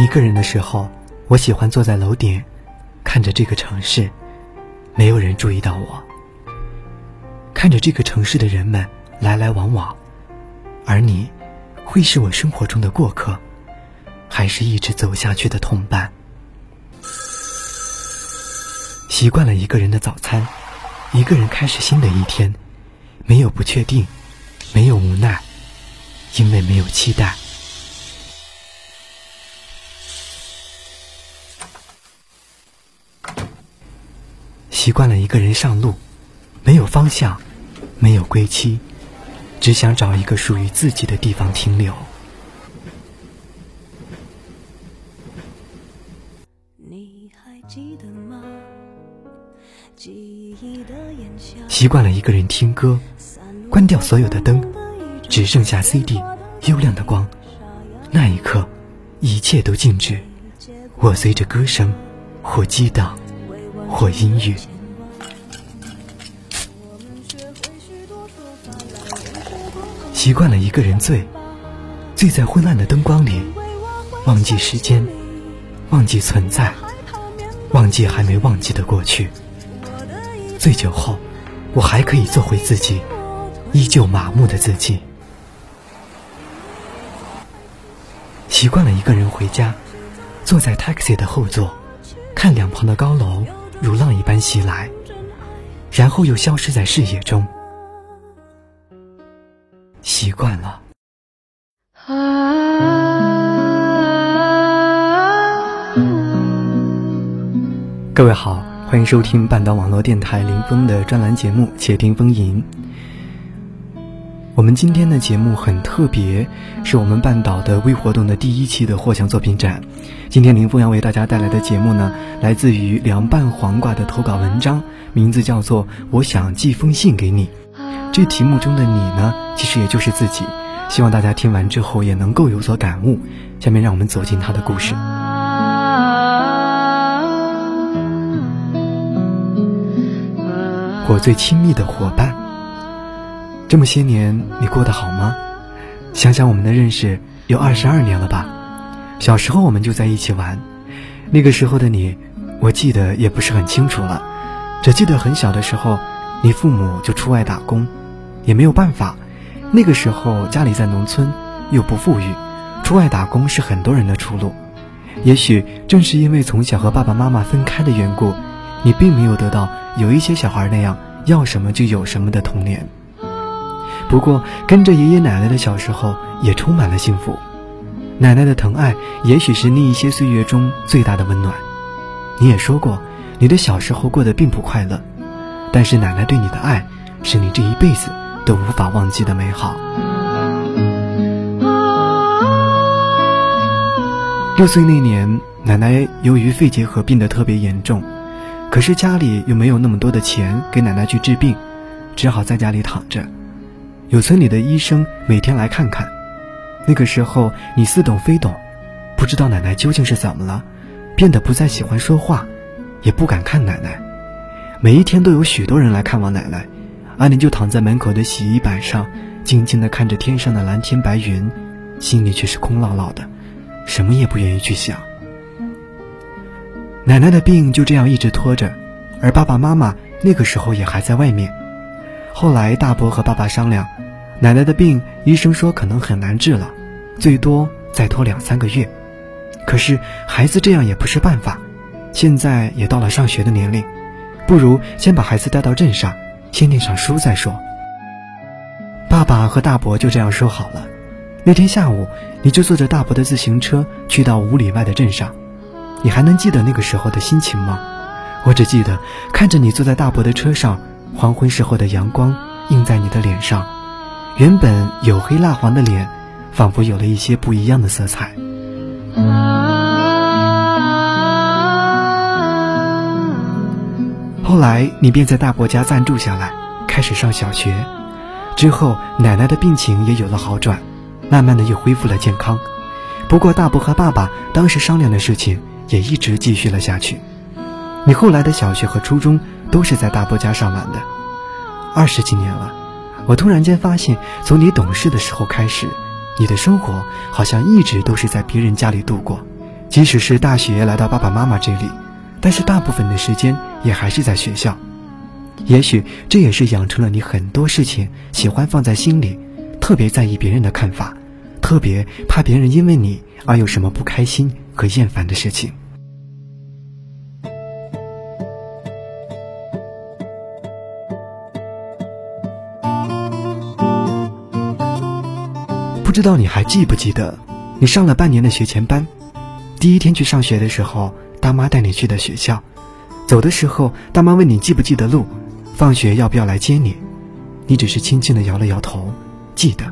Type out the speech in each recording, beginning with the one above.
一个人的时候，我喜欢坐在楼顶，看着这个城市，没有人注意到我。看着这个城市的人们来来往往，而你，会是我生活中的过客，还是一直走下去的同伴？习惯了一个人的早餐，一个人开始新的一天，没有不确定，没有无奈，因为没有期待。习惯了一个人上路，没有方向，没有归期，只想找一个属于自己的地方停留。习惯了一个人听歌，关掉所有的灯，只剩下 CD，幽亮的光。那一刻，一切都静止，我随着歌声，或激荡，或阴郁。习惯了一个人醉，醉在昏暗的灯光里，忘记时间，忘记存在，忘记还没忘记的过去。醉酒后，我还可以做回自己，依旧麻木的自己。习惯了一个人回家，坐在 taxi 的后座，看两旁的高楼如浪一般袭来，然后又消失在视野中。习惯了。各位好，欢迎收听半岛网络电台林峰的专栏节目《且听风吟》。我们今天的节目很特别，是我们半岛的微活动的第一期的获奖作品展。今天林峰要为大家带来的节目呢，来自于凉拌黄瓜的投稿文章，名字叫做《我想寄封信给你》。这题目中的你呢，其实也就是自己。希望大家听完之后也能够有所感悟。下面让我们走进他的故事。我最亲密的伙伴，这么些年你过得好吗？想想我们的认识有二十二年了吧？小时候我们就在一起玩，那个时候的你，我记得也不是很清楚了，只记得很小的时候，你父母就出外打工。也没有办法，那个时候家里在农村，又不富裕，出外打工是很多人的出路。也许正是因为从小和爸爸妈妈分开的缘故，你并没有得到有一些小孩那样要什么就有什么的童年。不过跟着爷爷奶奶的小时候也充满了幸福，奶奶的疼爱也许是那一些岁月中最大的温暖。你也说过，你的小时候过得并不快乐，但是奶奶对你的爱，是你这一辈子。都无法忘记的美好。六岁那年，奶奶由于肺结核病得特别严重，可是家里又没有那么多的钱给奶奶去治病，只好在家里躺着。有村里的医生每天来看看。那个时候你似懂非懂，不知道奶奶究竟是怎么了，变得不再喜欢说话，也不敢看奶奶。每一天都有许多人来看望奶奶。阿林就躺在门口的洗衣板上，静静地看着天上的蓝天白云，心里却是空落落的，什么也不愿意去想。奶奶的病就这样一直拖着，而爸爸妈妈那个时候也还在外面。后来大伯和爸爸商量，奶奶的病医生说可能很难治了，最多再拖两三个月。可是孩子这样也不是办法，现在也到了上学的年龄，不如先把孩子带到镇上。先念上书再说。爸爸和大伯就这样说好了。那天下午，你就坐着大伯的自行车去到五里外的镇上。你还能记得那个时候的心情吗？我只记得看着你坐在大伯的车上，黄昏时候的阳光映在你的脸上，原本黝黑蜡黄的脸，仿佛有了一些不一样的色彩。后来，你便在大伯家暂住下来，开始上小学。之后，奶奶的病情也有了好转，慢慢的又恢复了健康。不过，大伯和爸爸当时商量的事情也一直继续了下去。你后来的小学和初中都是在大伯家上完的。二十几年了，我突然间发现，从你懂事的时候开始，你的生活好像一直都是在别人家里度过，即使是大学来到爸爸妈妈这里，但是大部分的时间也还是在学校。也许这也是养成了你很多事情喜欢放在心里，特别在意别人的看法，特别怕别人因为你而有什么不开心和厌烦的事情。知道你还记不记得，你上了半年的学前班，第一天去上学的时候，大妈带你去的学校，走的时候，大妈问你记不记得路，放学要不要来接你，你只是轻轻的摇了摇头，记得。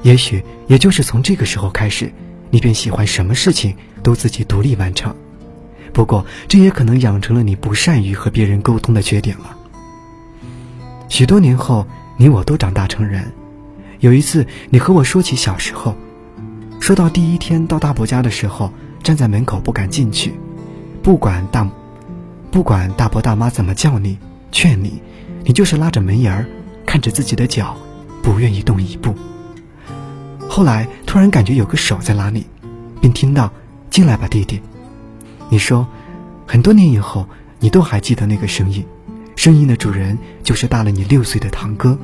也许也就是从这个时候开始，你便喜欢什么事情都自己独立完成。不过这也可能养成了你不善于和别人沟通的缺点了。许多年后，你我都长大成人。有一次，你和我说起小时候，说到第一天到大伯家的时候，站在门口不敢进去，不管大，不管大伯大妈怎么叫你、劝你，你就是拉着门沿儿，看着自己的脚，不愿意动一步。后来突然感觉有个手在拉你，并听到“进来吧，弟弟”。你说，很多年以后，你都还记得那个声音，声音的主人就是大了你六岁的堂哥。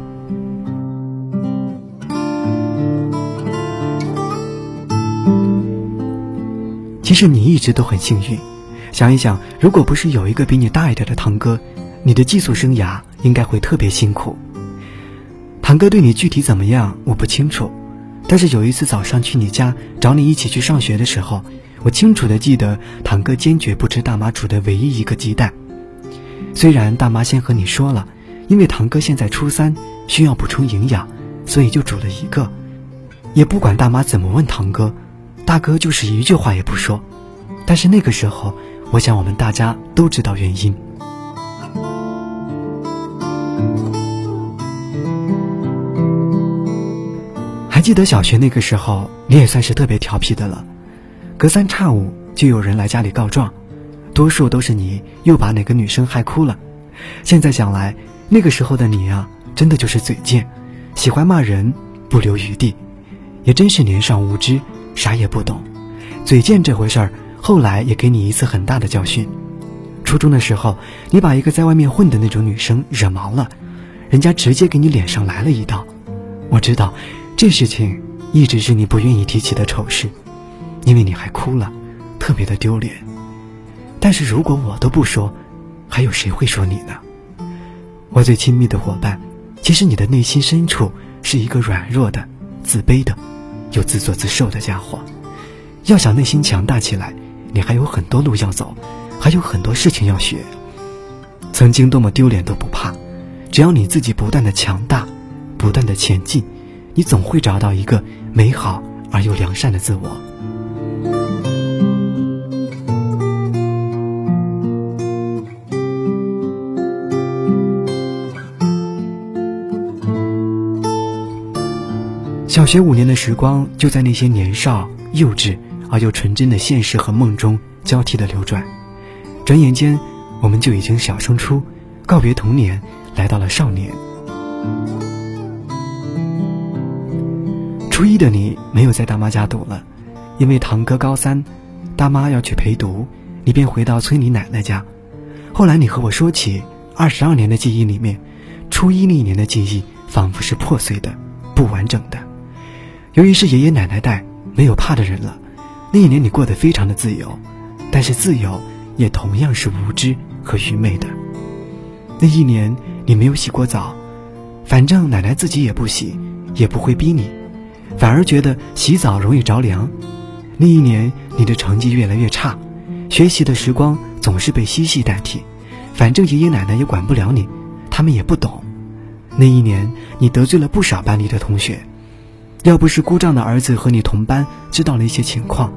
其实你一直都很幸运，想一想，如果不是有一个比你大一点的堂哥，你的寄宿生涯应该会特别辛苦。堂哥对你具体怎么样，我不清楚，但是有一次早上去你家找你一起去上学的时候，我清楚的记得堂哥坚决不吃大妈煮的唯一一个鸡蛋。虽然大妈先和你说了，因为堂哥现在初三，需要补充营养，所以就煮了一个，也不管大妈怎么问堂哥。大哥就是一句话也不说，但是那个时候，我想我们大家都知道原因。还记得小学那个时候，你也算是特别调皮的了，隔三差五就有人来家里告状，多数都是你又把哪个女生害哭了。现在想来，那个时候的你呀，真的就是嘴贱，喜欢骂人不留余地，也真是年少无知。啥也不懂，嘴贱这回事儿，后来也给你一次很大的教训。初中的时候，你把一个在外面混的那种女生惹毛了，人家直接给你脸上来了一刀。我知道，这事情一直是你不愿意提起的丑事，因为你还哭了，特别的丢脸。但是如果我都不说，还有谁会说你呢？我最亲密的伙伴，其实你的内心深处是一个软弱的、自卑的。又自作自受的家伙，要想内心强大起来，你还有很多路要走，还有很多事情要学。曾经多么丢脸都不怕，只要你自己不断的强大，不断的前进，你总会找到一个美好而又良善的自我。小学五年的时光，就在那些年少、幼稚而又纯真的现实和梦中交替的流转。转眼间，我们就已经小升初，告别童年，来到了少年。初一的你没有在大妈家读了，因为堂哥高三，大妈要去陪读，你便回到村里奶奶家。后来你和我说起二十二年的记忆里面，初一那一年的记忆仿佛是破碎的、不完整的。由于是爷爷奶奶带，没有怕的人了。那一年你过得非常的自由，但是自由也同样是无知和愚昧的。那一年你没有洗过澡，反正奶奶自己也不洗，也不会逼你，反而觉得洗澡容易着凉。那一年你的成绩越来越差，学习的时光总是被嬉戏代替，反正爷爷奶奶也管不了你，他们也不懂。那一年你得罪了不少班里的同学。要不是姑丈的儿子和你同班，知道了一些情况，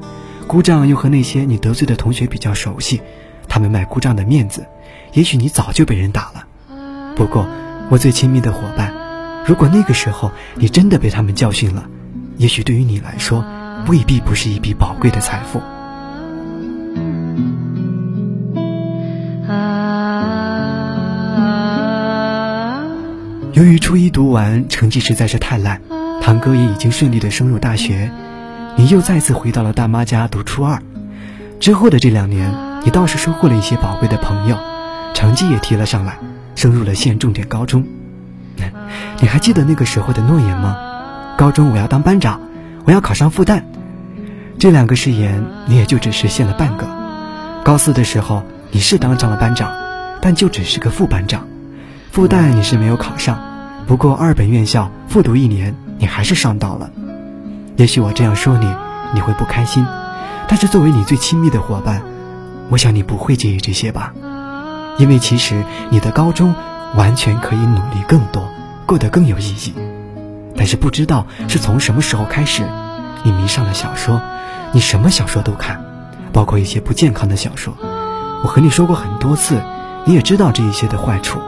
姑丈又和那些你得罪的同学比较熟悉，他们卖姑丈的面子，也许你早就被人打了。不过，我最亲密的伙伴，如果那个时候你真的被他们教训了，也许对于你来说，未必不是一笔宝贵的财富。由于初一读完，成绩实在是太烂。堂哥也已经顺利的升入大学，你又再次回到了大妈家读初二。之后的这两年，你倒是收获了一些宝贵的朋友，成绩也提了上来，升入了县重点高中。你还记得那个时候的诺言吗？高中我要当班长，我要考上复旦。这两个誓言，你也就只实现了半个。高四的时候，你是当上了班长，但就只是个副班长。复旦你是没有考上，不过二本院校复读一年，你还是上到了。也许我这样说你，你会不开心，但是作为你最亲密的伙伴，我想你不会介意这些吧？因为其实你的高中完全可以努力更多，过得更有意义。但是不知道是从什么时候开始，你迷上了小说，你什么小说都看，包括一些不健康的小说。我和你说过很多次，你也知道这一些的坏处。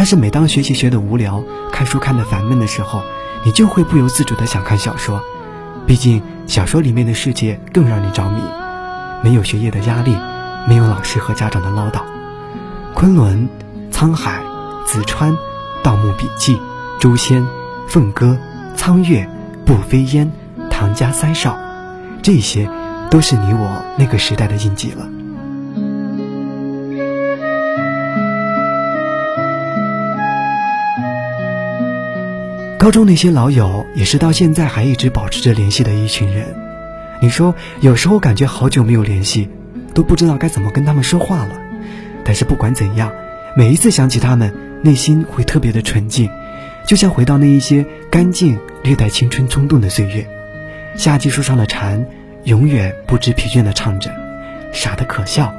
但是每当学习学的无聊，看书看的烦闷的时候，你就会不由自主的想看小说。毕竟小说里面的世界更让你着迷，没有学业的压力，没有老师和家长的唠叨。昆仑、沧海、子川、盗墓笔记、诛仙、凤歌、苍月、步飞烟、唐家三少，这些都是你我那个时代的印记了。高中那些老友也是到现在还一直保持着联系的一群人。你说有时候感觉好久没有联系，都不知道该怎么跟他们说话了。但是不管怎样，每一次想起他们，内心会特别的纯净，就像回到那一些干净、略带青春冲动的岁月。夏季树上的蝉，永远不知疲倦地唱着，傻得可笑，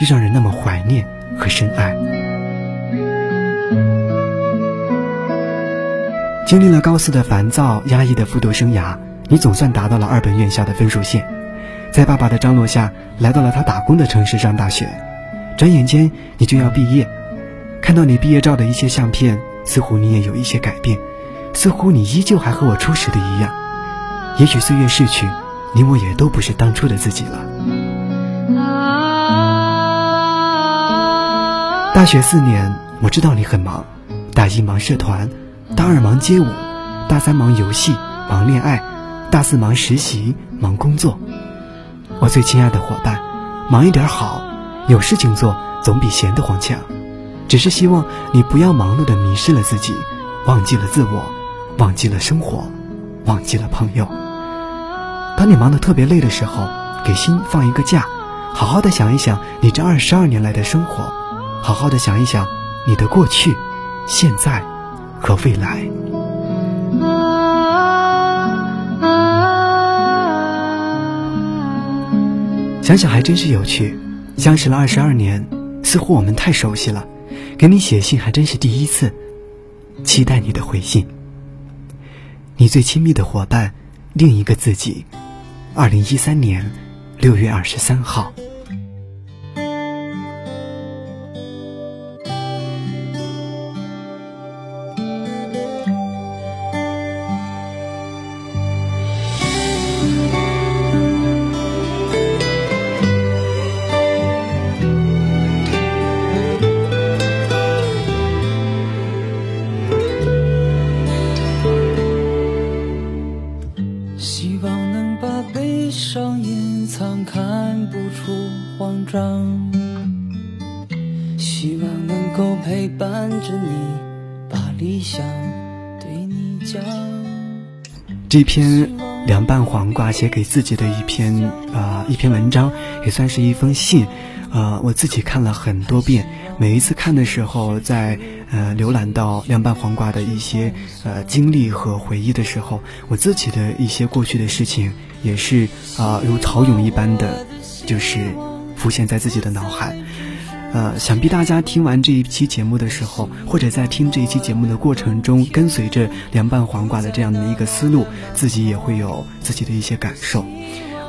又让人那么怀念和深爱。经历了高四的烦躁压抑的复读生涯，你总算达到了二本院校的分数线，在爸爸的张罗下，来到了他打工的城市上大学。转眼间你就要毕业，看到你毕业照的一些相片，似乎你也有一些改变，似乎你依旧还和我初识的一样。也许岁月逝去，你我也都不是当初的自己了。大学四年，我知道你很忙，大一忙社团。大二忙街舞，大三忙游戏，忙恋爱，大四忙实习，忙工作。我最亲爱的伙伴，忙一点好，有事情做总比闲得慌强。只是希望你不要忙碌的迷失了自己，忘记了自我，忘记了生活，忘记了朋友。当你忙得特别累的时候，给心放一个假，好好的想一想你这二十二年来的生活，好好的想一想你的过去，现在。和未来，想想还真是有趣。相识了二十二年，似乎我们太熟悉了。给你写信还真是第一次，期待你的回信。你最亲密的伙伴，另一个自己。二零一三年六月二十三号。慌张希望能够陪伴着你，把理想对你讲。这篇凉拌黄瓜写给自己的一篇啊一篇文章，也算是一封信。呃，我自己看了很多遍，每一次看的时候，在呃浏览到凉拌黄瓜的一些呃经历和回忆的时候，我自己的一些过去的事情，也是啊如潮涌一般的，就是浮现在自己的脑海。呃，想必大家听完这一期节目的时候，或者在听这一期节目的过程中，跟随着凉拌黄瓜的这样的一个思路，自己也会有自己的一些感受。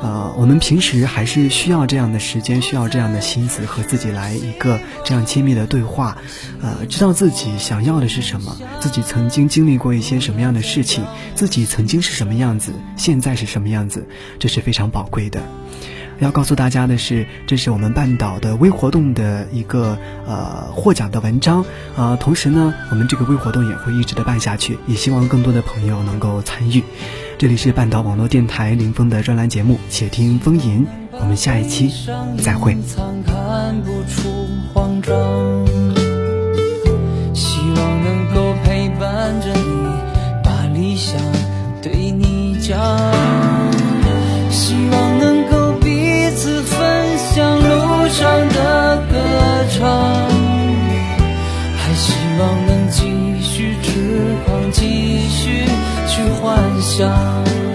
呃，我们平时还是需要这样的时间，需要这样的心思和自己来一个这样亲密的对话。呃，知道自己想要的是什么，自己曾经经历过一些什么样的事情，自己曾经是什么样子，现在是什么样子，这是非常宝贵的。要告诉大家的是，这是我们半岛的微活动的一个呃获奖的文章，呃，同时呢，我们这个微活动也会一直的办下去，也希望更多的朋友能够参与。这里是半岛网络电台林峰的专栏节目《且听风吟》，我们下一期再会。幻想。